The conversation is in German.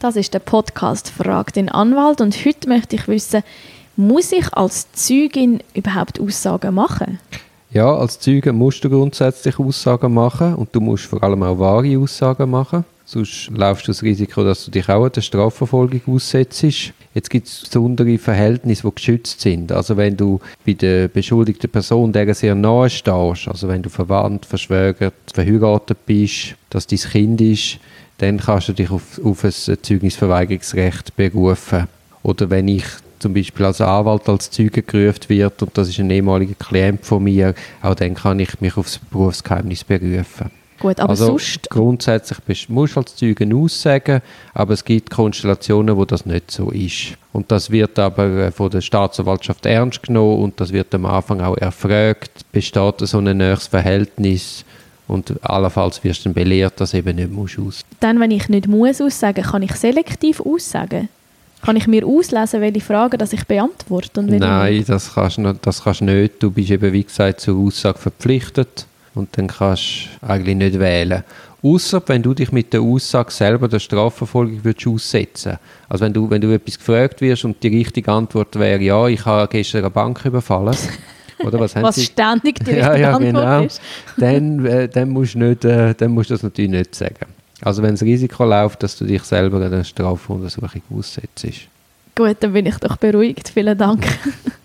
Das ist der Podcast Frag den Anwalt und heute möchte ich wissen, muss ich als Zeugin überhaupt Aussagen machen? Ja, als Zeuge musst du grundsätzlich Aussagen machen und du musst vor allem auch wahre Aussagen machen. Sonst laufst du das Risiko, dass du dich auch der Strafverfolgung aussetzt. Jetzt gibt es besondere Verhältnisse, die geschützt sind. Also wenn du bei der beschuldigten Person der sehr nahe stehst, also wenn du verwandt, verschwägert, verheiratet bist, dass dein Kind ist, dann kannst du dich auf, auf ein Zeugnisverweigerungsrecht berufen. Oder wenn ich zum Beispiel als Anwalt als Zeuge gerufen wird und das ist ein ehemaliger Klient von mir, auch dann kann ich mich aufs Berufsgeheimnis berufen. Gut, aber also sonst... grundsätzlich bist, musst du als Zeuge aussagen, aber es gibt Konstellationen, wo das nicht so ist. Und das wird aber äh, von der Staatsanwaltschaft ernst genommen und das wird am Anfang auch erfragt, besteht so ein näheres Verhältnis und allenfalls wirst du dann belehrt, dass eben nicht musst aus. Dann, wenn ich nicht muss aussagen, kann ich selektiv aussagen? Kann ich mir auslesen, welche Fragen dass ich beantworte? Und Nein, das kannst, du, das kannst du nicht. Du bist eben, wie gesagt, zur Aussage verpflichtet und dann kannst du eigentlich nicht wählen. Außer wenn du dich mit der Aussage selber der Strafverfolgung würdest aussetzen Also wenn du, wenn du etwas gefragt wirst und die richtige Antwort wäre, ja, ich habe gestern eine Bank überfallen. Oder was, Was ständig die richtige ja, ja, Antwort genau. ist. Dann, äh, dann, musst du nicht, äh, dann musst du das natürlich nicht sagen. Also wenn das Risiko läuft, dass du dich selber einer Strafuntersuchung aussetzt. Gut, dann bin ich doch beruhigt. Vielen Dank.